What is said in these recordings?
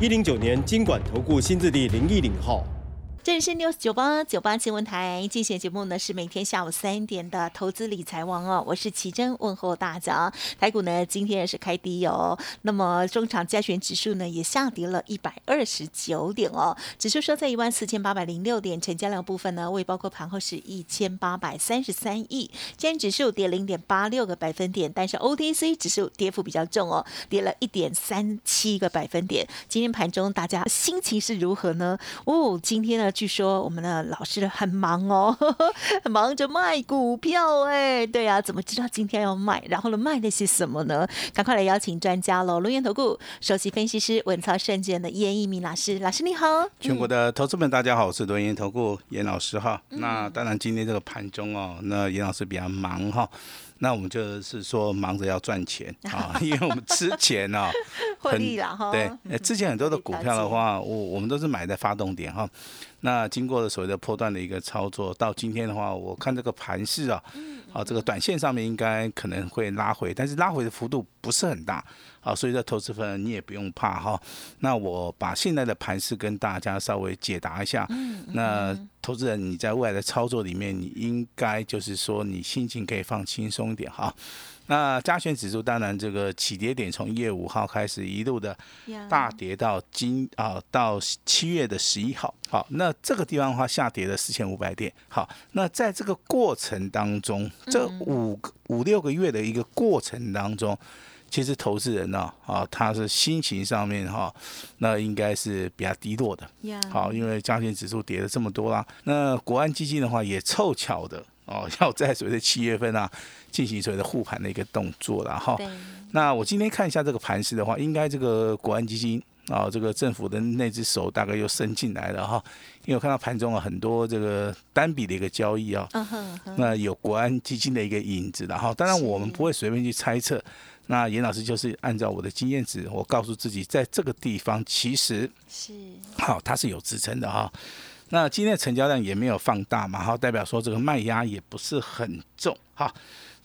一零九年经管投顾新字第零一零号。这里是 news 九八九八新闻台，进行节目呢是每天下午三点的投资理财王哦，我是奇珍问候大家。台股呢今天也是开低哦，那么中场加权指数呢也下跌了一百二十九点哦，指数收在一万四千八百零六点，成交量部分呢未包括盘后是一千八百三十三亿，今天指数跌零点八六个百分点，但是 OTC 指数跌幅比较重哦，跌了一点三七个百分点。今天盘中大家心情是如何呢？哦，今天呢？据说我们的老师很忙哦，忙着卖股票哎，对啊，怎么知道今天要卖？然后呢，卖的是什么呢？赶快来邀请专家喽！龙岩投顾首席分析师文操胜券的严一鸣老师，老师你好。全国的投资们，大家好，我是龙岩投顾严老师哈。那当然，今天这个盘中哦，那严老师比较忙哈。那我们就是说忙着要赚钱啊，因为我们之前呢，获利了哈。对，之前很多的股票的话，我我们都是买在发动点哈。那经过了所谓的破断的一个操作，到今天的话，我看这个盘势啊，啊，这个短线上面应该可能会拉回，但是拉回的幅度不是很大，啊，所以在投资分你也不用怕哈。那我把现在的盘势跟大家稍微解答一下。那投资人你在未来的操作里面，你应该就是说你心情可以放轻松一点哈。那加权指数当然这个起跌点从一月五号开始一路的大跌到今啊到七月的十一号，好，那这个地方的话下跌了四千五百点，好，那在这个过程当中，这五五六个月的一个过程当中，其实投资人呢啊他是心情上面哈，那应该是比较低落的，好，因为加权指数跌了这么多啦，那国安基金的话也凑巧的。哦，要在所谓的七月份啊，进行所谓的护盘的一个动作了哈。那我今天看一下这个盘势的话，应该这个国安基金啊，这个政府的那只手大概又伸进来了哈。因为我看到盘中啊很多这个单笔的一个交易啊，那有国安基金的一个影子的哈。当然我们不会随便去猜测。那严老师就是按照我的经验值，我告诉自己，在这个地方其实是好，它是有支撑的哈。那今天的成交量也没有放大嘛，好，代表说这个卖压也不是很重，哈，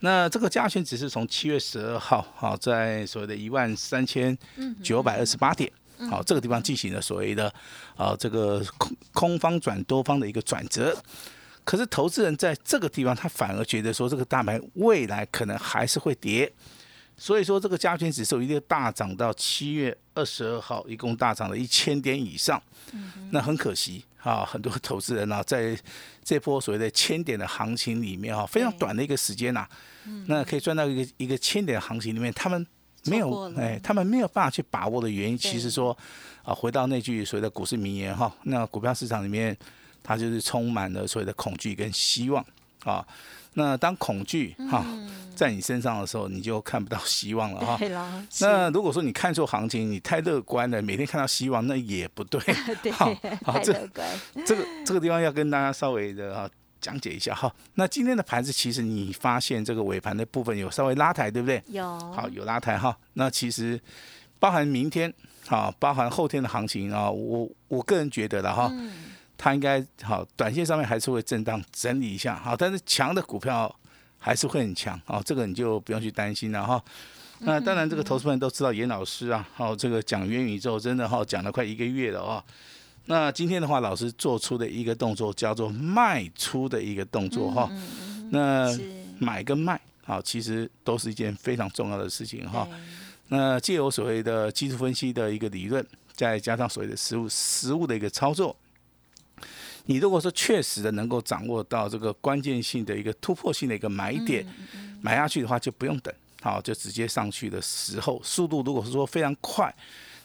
那这个加权只是从七月十二号，好，在所谓的一万三千九百二十八点，好，这个地方进行了所谓的啊这个空空方转多方的一个转折，可是投资人在这个地方他反而觉得说这个大盘未来可能还是会跌。所以说，这个加权指数一定大涨到七月二十二号，一共大涨了一千点以上。那很可惜啊，很多投资人啊，在这波所谓的千点的行情里面啊，非常短的一个时间呐，那可以赚到一个一个千点行情里面，他们没有哎，他们没有办法去把握的原因，其实说啊，回到那句所谓的股市名言哈，那股票市场里面，它就是充满了所谓的恐惧跟希望啊。那当恐惧哈在你身上的时候，你就看不到希望了哈。那如果说你看错行情，你太乐观了，每天看到希望，那也不对。对，好，这这个这个地方要跟大家稍微的哈讲解一下哈。那今天的盘子其实你发现这个尾盘的部分有稍微拉抬，对不对？有。好，有拉抬哈。那其实包含明天好，包含后天的行情啊，我我个人觉得了哈。它应该好，短线上面还是会震荡整理一下，好，但是强的股票还是会很强，哦，这个你就不用去担心了哈。那当然，这个投资人都知道严老师啊，好，这个讲元宇宙真的哈讲了快一个月了哦。那今天的话，老师做出的一个动作叫做卖出的一个动作哈。那买跟卖，好，其实都是一件非常重要的事情哈。那借由所谓的技术分析的一个理论，再加上所谓的实物实物的一个操作。你如果说确实的能够掌握到这个关键性的一个突破性的一个买点，买下去的话就不用等，好就直接上去的时候，速度如果是说非常快，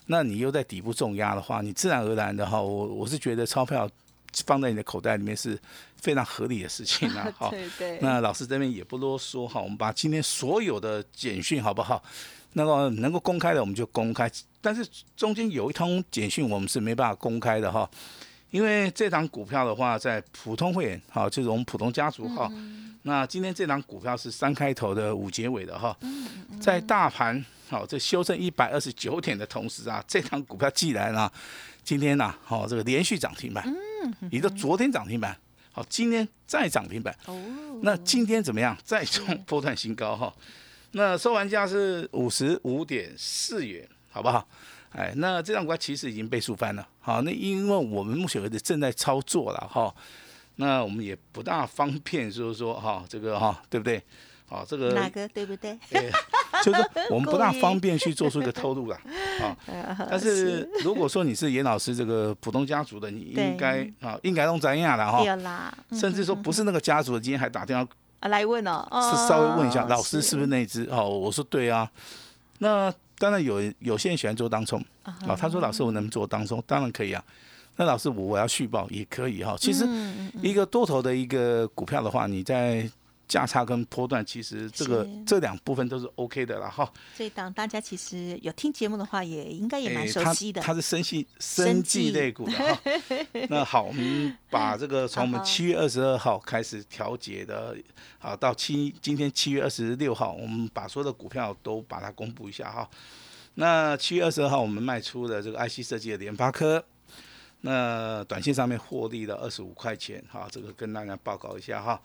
那你又在底部重压的话，你自然而然的哈，我我是觉得钞票放在你的口袋里面是非常合理的事情啊。好，那老师这边也不啰嗦哈，我们把今天所有的简讯好不好？那个能够公开的我们就公开。但是中间有一通简讯我们是没办法公开的哈，因为这档股票的话，在普通会员哈，就是我们普通家族哈，那今天这档股票是三开头的五结尾的哈，在大盘好这修正一百二十九点的同时啊，这档股票既然啊，今天呐，好这个连续涨停板，一个昨天涨停板，好今天再涨停板，哦，那今天怎么样？再创波段新高哈。那收盘价是五十五点四元，好不好？哎，那这张股票其实已经被数翻了，好，那因为我们目前为止正在操作了哈，那我们也不大方便，就是说哈，这个哈，对不对？好，这个哪个对不对？对就是我们不大 方便去做出一个透露了，啊，但是 如果说你是严老师这个普通家族的，你应该啊，应该弄怎样了哈？甚至说不是那个家族的，今天还打电话。来问哦，是稍微问一下老师是不是那只哦？我说对啊，那当然有有些人喜欢做当冲啊。他说老师我能做当冲，当然可以啊。那老师我我要续报也可以哈。其实一个多头的一个股票的话，你在。价差跟波段，其实这个这两部分都是 OK 的了哈。这一档大家其实有听节目的话，也应该也蛮熟悉的。它是生系生技类股的哈。那好，我们把这个从我们 七月二十二号开始调节的，好到七今天七月二十六号，我们把所有的股票都把它公布一下哈。那七月二十二号我们卖出的这个 IC 设计的联发科，那短线上面获利了二十五块钱哈，这个跟大家报告一下哈。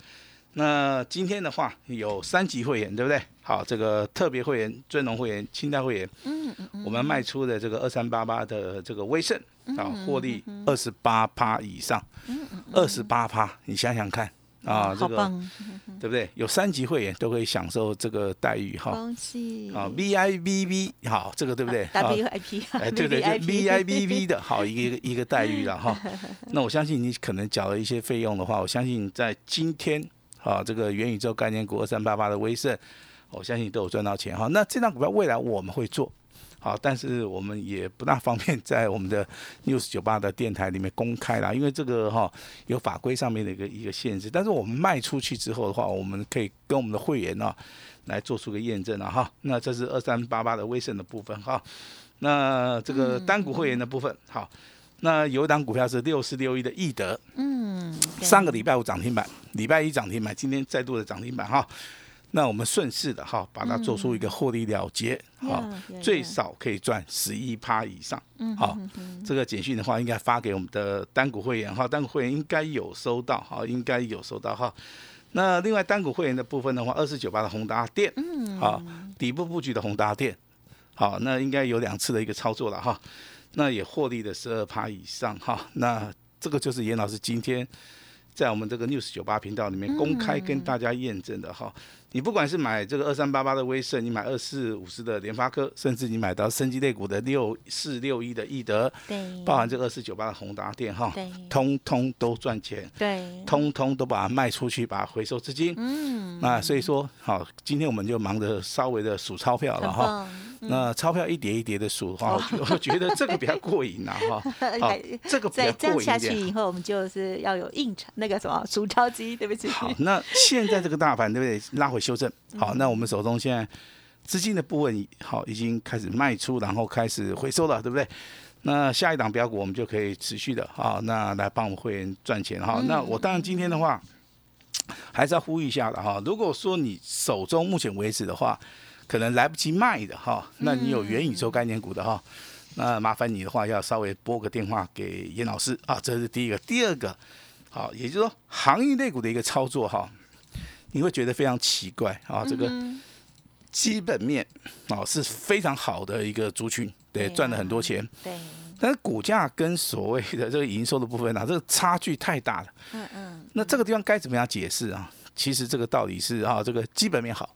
那今天的话有三级会员，对不对？好，这个特别会员、尊荣会员、清代会员，嗯嗯嗯，我们卖出的这个二三八八的这个威盛啊，获利二十八趴以上，二十八趴，你想想看啊，这个 对不对？有三级会员都可以享受这个待遇哈，啊！V I V V 好，这个对不对？W I P 哎，对对对，V I V V 的好一个一个待遇了哈。那我相信你可能缴了一些费用的话，我相信在今天。啊，这个元宇宙概念股二三八八的威盛，我相信都有赚到钱哈。那这张股票未来我们会做，好，但是我们也不大方便在我们的 news 九八的电台里面公开啦，因为这个哈有法规上面的一个一个限制。但是我们卖出去之后的话，我们可以跟我们的会员呢来做出个验证了哈。那这是二三八八的威盛的部分哈。那这个单股会员的部分好。那有一档股票是六四六一的易德，嗯，上个礼拜五涨停板，礼拜一涨停板，今天再度的涨停板哈。那我们顺势的哈，把它做出一个获利了结，好，最少可以赚十一趴以上，好，这个简讯的话应该发给我们的单股会员哈，单股会员应该有收到哈，应该有收到哈。那另外单股会员的部分的话，二四九八的宏达电，嗯，好，底部布局的宏达电，好，那应该有两次的一个操作了哈。那也获利的十二趴以上哈，那这个就是严老师今天在我们这个 news 九八频道里面公开跟大家验证的哈。你不管是买这个二三八八的威盛，你买二四五十的联发科，甚至你买到升级类股的六四六一的易德，对，包含这二四九八的宏达电哈，对，通通都赚钱，对，通通都把它卖出去，把它回收资金，嗯，那所以说好，今天我们就忙着稍微的数钞票了哈。那钞票一叠一叠的数的话，我觉得这个比较过瘾呐 哈。好，这个比较过瘾下去以后，我们就是要有印钞那个什么数钞机，对不起。好，那现在这个大盘对不对？拉回修正。好，那我们手中现在资金的部分好已经开始卖出，然后开始回收了，对不对？那下一档标股我们就可以持续的啊，那来帮我们会员赚钱哈。那我当然今天的话还是要呼吁一下的哈。如果说你手中目前为止的话，可能来不及卖的哈，那你有元宇宙概念股的哈，那麻烦你的话要稍微拨个电话给严老师啊，这是第一个。第二个，好，也就是说行业类股的一个操作哈，你会觉得非常奇怪啊，这个基本面啊是非常好的一个族群，对，赚了很多钱，对，但是股价跟所谓的这个营收的部分啊，这个差距太大了，嗯嗯，那这个地方该怎么样解释啊？其实这个道理是啊，这个基本面好。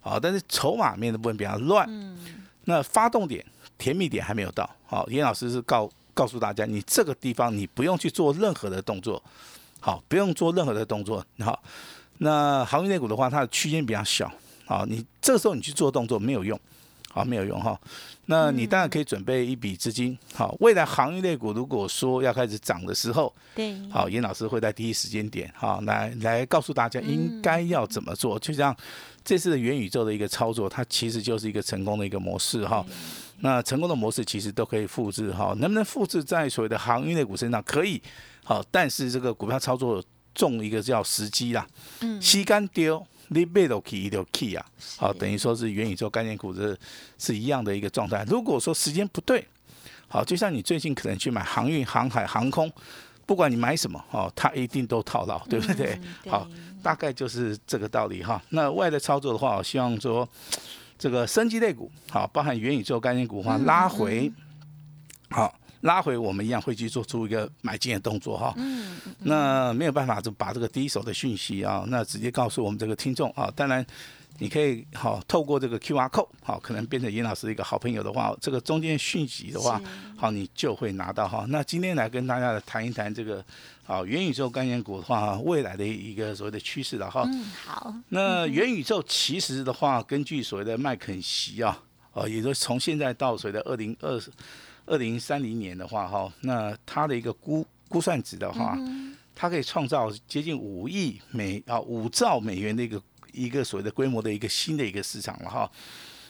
好，但是筹码面的部分比较乱。嗯，那发动点、甜蜜点还没有到。好，严老师是告告诉大家，你这个地方你不用去做任何的动作。好，不用做任何的动作。好，那行业内股的话，它的区间比较小。好，你这个时候你去做动作没有用。好，没有用哈。那你当然可以准备一笔资金。好，未来行业类股如果说要开始涨的时候，对，好，严老师会在第一时间点，好，来来告诉大家应该要怎么做。就像这次的元宇宙的一个操作，它其实就是一个成功的一个模式哈。那成功的模式其实都可以复制哈，能不能复制在所谓的航运类股身上？可以，好，但是这个股票操作重一个叫时机啦，嗯，吸干丢，你背都 key 都 key 啊，好，等于说是元宇宙概念股是是一样的一个状态。如果说时间不对，好，就像你最近可能去买航运、航海、航空，不管你买什么，哦，它一定都套牢，对不对？好，大概就是这个道理哈。那外的操作的话，我希望说。这个升级类股好，包含元宇宙概念股的话拉回，好拉回，我们一样会去做出一个买进的动作哈。嗯，那没有办法就把这个第一手的讯息啊，那直接告诉我们这个听众啊。当然。你可以好透过这个 Q R code 好，可能变成严老师一个好朋友的话，这个中间讯息的话，好你就会拿到哈。那今天来跟大家谈一谈这个好元宇宙概念股的话，未来的一个所谓的趋势了哈。嗯，好。那元宇宙其实的话，根据所谓的麦肯锡啊，哦，也就是从现在到所谓的二零二二零三零年的话哈，那它的一个估估算值的话，它可以创造接近五亿美啊五兆美元的一个。一个所谓的规模的一个新的一个市场了哈，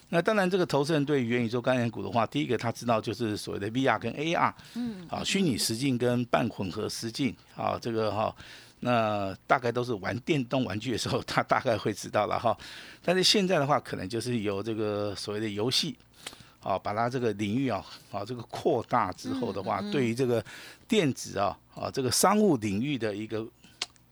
那当然这个投资人对元宇宙概念股的话，第一个他知道就是所谓的 VR 跟 AR，嗯，啊，虚拟实境跟半混合实境，啊，这个哈，那大概都是玩电动玩具的时候，他大概会知道了哈。但是现在的话，可能就是由这个所谓的游戏，啊，把它这个领域啊，啊，这个扩大之后的话，对于这个电子啊，啊，这个商务领域的一个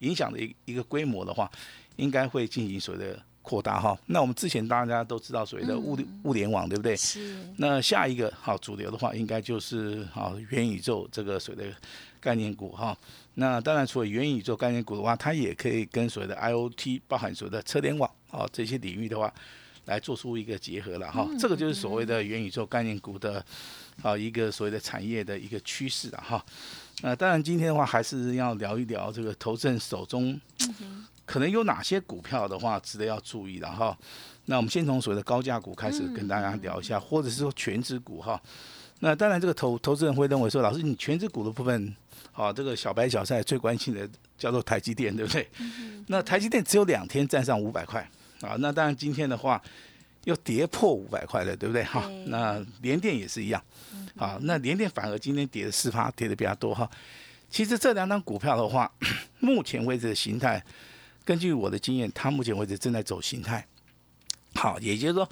影响的一一个规模的话。应该会进行所谓的扩大哈，那我们之前大家都知道所谓的物物联网对不对？是。那下一个好主流的话，应该就是好元宇宙这个所谓的概念股哈。那当然除了元宇宙概念股的话，它也可以跟所谓的 IOT 包含所谓的车联网啊这些领域的话，来做出一个结合了哈。这个就是所谓的元宇宙概念股的啊一个所谓的产业的一个趋势了哈。那当然今天的话，还是要聊一聊这个投资人手中。可能有哪些股票的话值得要注意的哈？那我们先从所谓的高价股开始跟大家聊一下，或者是说全指股哈。那当然，这个投投资人会认为说，老师你全指股的部分，啊，这个小白小菜最关心的叫做台积电，对不对？那台积电只有两天站上五百块啊，那当然今天的话又跌破五百块了，对不对？哈，那联电也是一样，啊，那联电反而今天跌的四趴，跌的比较多哈。其实这两张股票的话，目前为止的形态。根据我的经验，它目前为止正在走形态，好，也就是说，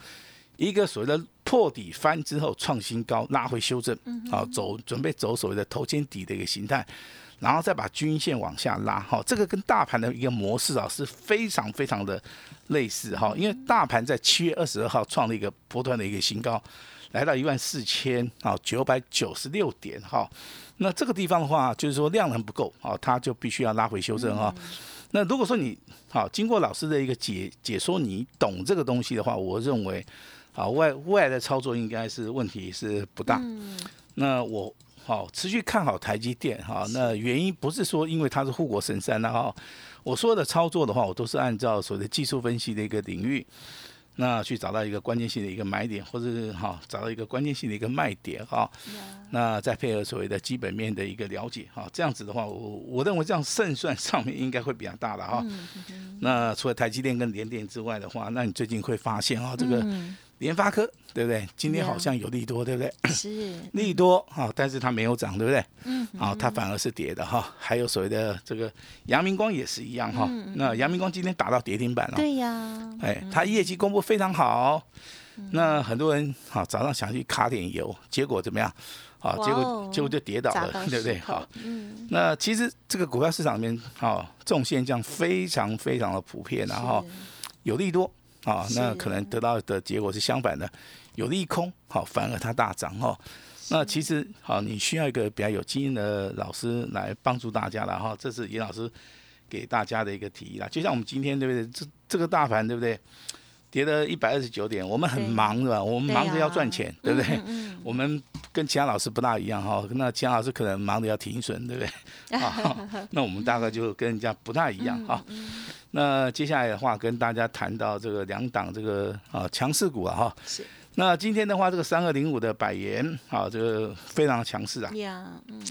一个所谓的破底翻之后创新高，拉回修正，好，走准备走所谓的头肩底的一个形态，然后再把均线往下拉，哈，这个跟大盘的一个模式啊是非常非常的类似，哈，因为大盘在七月二十二号创了一个波段的一个新高，来到一万四千啊九百九十六点，哈，那这个地方的话，就是说量能不够，啊，它就必须要拉回修正，哈。那如果说你好经过老师的一个解解说，你懂这个东西的话，我认为，啊外外的操作应该是问题是不大。那我好持续看好台积电哈，那原因不是说因为它是护国神山然后我说的操作的话，我都是按照所谓的技术分析的一个领域。那去找到一个关键性的一个买点，或者是哈找到一个关键性的一个卖点哈，那再配合所谓的基本面的一个了解哈，这样子的话，我我认为这样胜算上面应该会比较大的哈。那除了台积电跟联电之外的话，那你最近会发现哈这个。联发科对不对？今天好像有利多，对不对？是 利多哈，但是它没有涨，对不对？嗯，好，它反而是跌的哈。还有所谓的这个阳明光也是一样哈。那阳明光今天打到跌停板了。对呀。哎，它业绩公布非常好。那很多人好早上想去卡点油，结果怎么样？好，结果结果就跌倒了，对不对？好。嗯。那其实这个股票市场里面，哈，这种现象非常非常的普遍，然后有利多。啊，那可能得到的结果是相反的，有利空，好，反而它大涨哈。那其实好，你需要一个比较有经验的老师来帮助大家了哈。这是严老师给大家的一个提议啦。就像我们今天对不对？这这个大盘对不对？跌了一百二十九点，我们很忙是吧？我们忙着要赚钱，对不对？我们跟其他老师不大一样哈。那其他老师可能忙着要停损，对不对？啊那我们大概就跟人家不大一样哈。那接下来的话，跟大家谈到这个两档这个啊强势股啊哈。是。那今天的话，这个三二零五的百元啊，这个非常强势啊。呀，嗯。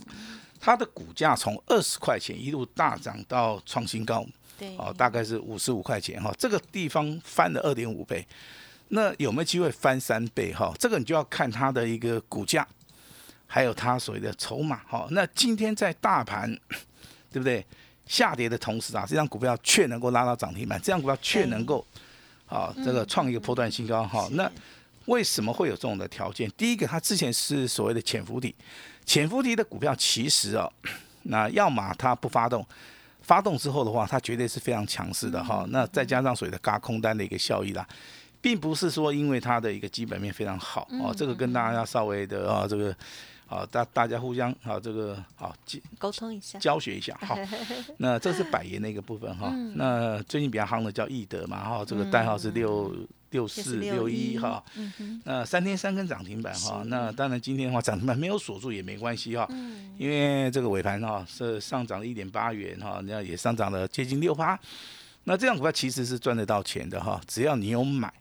它的股价从二十块钱一路大涨到创新高，对。哦，大概是五十五块钱哈，这个地方翻了二点五倍。那有没有机会翻三倍哈？这个你就要看它的一个股价，还有它所谓的筹码哈。那今天在大盘对不对下跌的同时啊，这张股票却能够拉到涨停板，这张股票却能够啊这个创一个波段新高哈。那为什么会有这种的条件？第一个，它之前是所谓的潜伏底，潜伏底的股票其实啊，那要么它不发动，发动之后的话，它绝对是非常强势的哈。那再加上所谓的嘎空单的一个效益啦，并不是说因为它的一个基本面非常好哦，这个跟大家稍微的啊这个。好，大大家互相好，这个好沟通一下，教学一下。好，那这是百元的一个部分哈。那最近比较夯的叫易德嘛，哈，这个代号是六六四六一哈。那三天三根涨停板哈。那当然今天的话涨停板没有锁住也没关系哈。因为这个尾盘哈是上涨了一点八元哈，那也上涨了接近六八。那这样股票其实是赚得到钱的哈，只要你有买，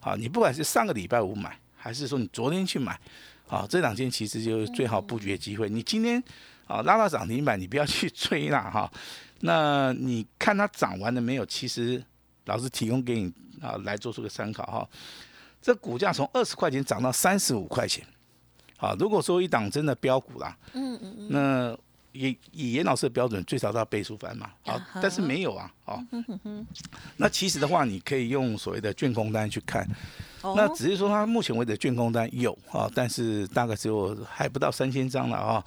好，你不管是上个礼拜五买，还是说你昨天去买。好，这两天其实就是最好布局的机会。你今天啊拉到涨停板，你不要去 追啦哈。那你看它涨完了没有？其实老师提供给你啊来做出个参考哈。这股价从二十块钱涨到三十五块钱，啊，如果说一档真的标股啦，嗯嗯嗯，那以以严老师的标准，最少都要倍数翻嘛，好，但是没有啊，哦，那其实的话，你可以用所谓的卷空单去看。那只是说，它目前为止卷空单有啊，但是大概只有还不到三千张了啊。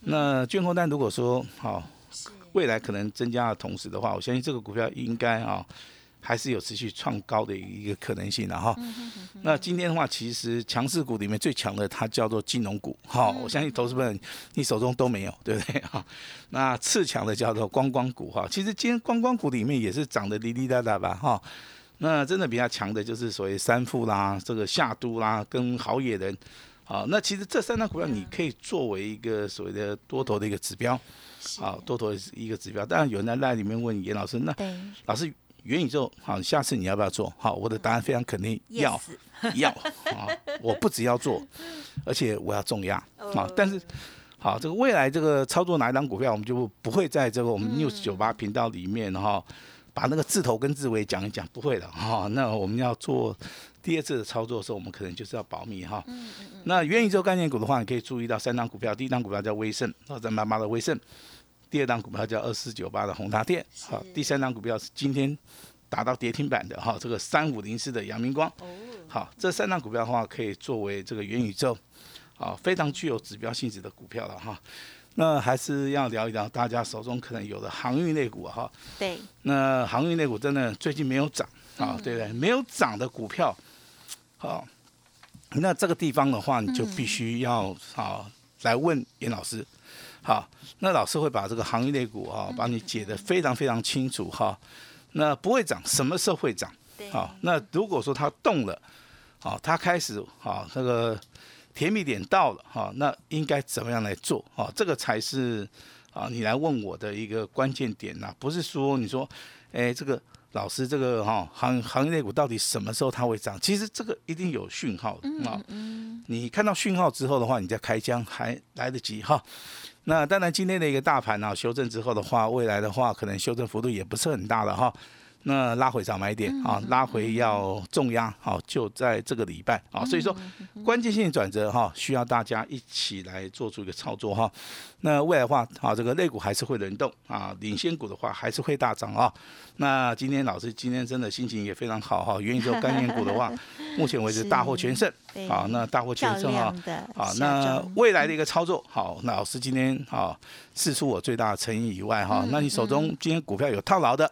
那卷空单如果说好，未来可能增加的同时的话，我相信这个股票应该啊，还是有持续创高的一个可能性的哈。那今天的话，其实强势股里面最强的，它叫做金融股哈。我相信投资们你手中都没有，对不对哈？那次强的叫做观光股哈。其实今天观光股里面也是涨得滴滴答答吧哈。那真的比较强的就是所谓三富啦，这个夏都啦，跟好野人，好，那其实这三张股票你可以作为一个所谓的多头的一个指标，好，多头一个指标。当然有人在那里面问严老师，那老师元宇宙，好，下次你要不要做？好，我的答案非常肯定，要，要，啊，我不只要做，而且我要重压，啊，但是，好，这个未来这个操作哪一张股票，我们就不会在这个我们 news 九八频道里面哈。把那个字头跟字尾讲一讲，不会的哈。那我们要做第二次的操作的时候，我们可能就是要保密哈。那元宇宙概念股的话，你可以注意到三张股票，第一张股票叫威盛，二三八八的威盛；第二档股票叫二四九八的宏达电，好，第三档股票是今天达到跌停板的哈，这个三五零四的阳明光。好，这三张股票的话，可以作为这个元宇宙，啊，非常具有指标性质的股票了哈。那还是要聊一聊大家手中可能有的航运类股哈。对。那航运类股真的最近没有涨啊，对不对？没有涨的股票，好，那这个地方的话，你就必须要啊来问严老师。好，那老师会把这个行业类股啊，帮你解得非常非常清楚哈。那不会涨，什么时候会涨？好，那如果说它动了，好，它开始好那个。甜蜜点到了哈，那应该怎么样来做哈？这个才是啊，你来问我的一个关键点呐，不是说你说，哎，这个老师这个哈行行业内股到底什么时候它会涨？其实这个一定有讯号的啊。你看到讯号之后的话，你再开枪还来得及哈。那当然今天的一个大盘啊修正之后的话，未来的话可能修正幅度也不是很大了哈。那拉回早买点啊，拉回要重压，好就在这个礼拜啊，所以说关键性转折哈，需要大家一起来做出一个操作哈。那未来的话啊，这个类股还是会轮动啊，领先股的话还是会大涨啊。那今天老师今天真的心情也非常好哈，元宇宙概念股的话，目前为止大获全胜啊，那大获全胜啊，啊，那未来的一个操作好，那老师今天啊，试出我最大的诚意以外哈，那你手中今天股票有套牢的。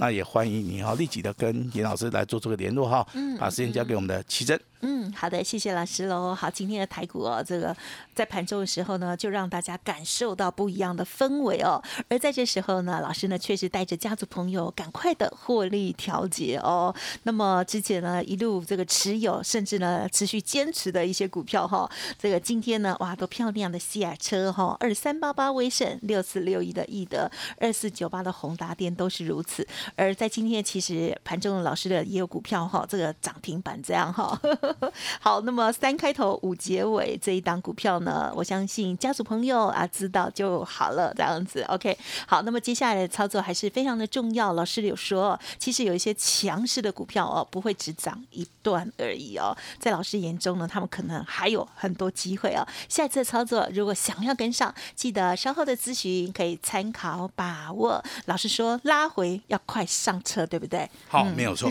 那也欢迎你哈，立即的跟严老师来做这个联络哈，嗯把时间交给我们的奇珍。嗯，好的，谢谢老师喽。好，今天的台股哦，这个在盘中的时候呢，就让大家感受到不一样的氛围哦。而在这时候呢，老师呢确实带着家族朋友赶快的获利调节哦。那么之前呢一路这个持有，甚至呢持续坚持的一些股票哈，这个今天呢哇都漂亮的西雅车哈，二三八八威盛，六四六一的易德，二四九八的宏达电都是如此。而在今天其实盘中的老师的也有股票哈，这个涨停板这样哈。好，那么三开头五结尾这一档股票呢，我相信家族朋友啊知道就好了，这样子。OK，好，那么接下来的操作还是非常的重要。老师有说，其实有一些强势的股票哦，不会只涨一段而已哦，在老师眼中呢，他们可能还有很多机会哦。下次的操作如果想要跟上，记得稍后的咨询可以参考把握。老师说拉回要快上车，对不对？好，没有错。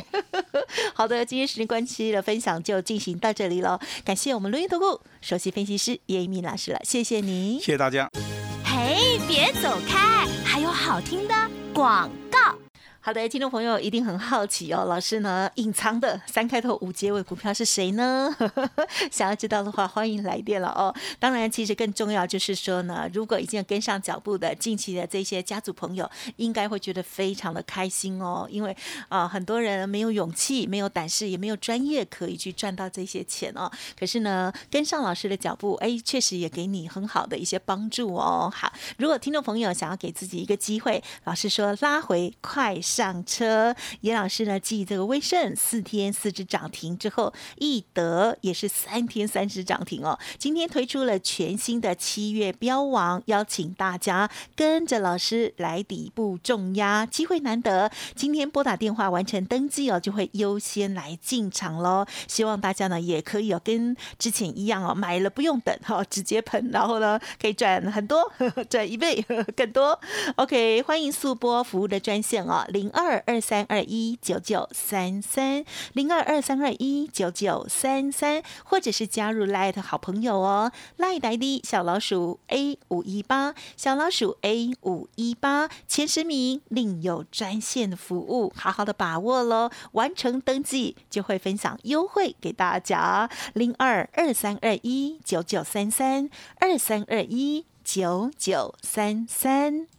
好的，今天时间关系的分享就进行到这里了。感谢我们录音投顾首席分析师叶一鸣老师了，谢谢你，谢谢大家。嘿，别走开，还有好听的广告。好的，听众朋友一定很好奇哦，老师呢隐藏的三开头五结尾股票是谁呢？想要知道的话，欢迎来电了哦。当然，其实更重要就是说呢，如果已经跟上脚步的近期的这些家族朋友，应该会觉得非常的开心哦，因为啊，很多人没有勇气、没有胆识、也没有专业可以去赚到这些钱哦。可是呢，跟上老师的脚步，哎，确实也给你很好的一些帮助哦。好，如果听众朋友想要给自己一个机会，老师说拉回快。上车，严老师呢？继这个威盛四天四只涨停之后，易德也是三天三只涨停哦。今天推出了全新的七月标王，邀请大家跟着老师来底部重压，机会难得。今天拨打电话完成登记哦，就会优先来进场喽。希望大家呢也可以哦，跟之前一样哦，买了不用等哈，直接喷，然后呢可以赚很多，赚一倍 更多。OK，欢迎速播服务的专线哦。零二二三二一九九三三，零二二三二一九九三三，或者是加入 Light 好朋友哦，Light ID 小老鼠 A 五一八，小老鼠 A 五一八，前十名另有专线服务，好好的把握喽，完成登记就会分享优惠给大家，零二二三二一九九三三，二三二一九九三三。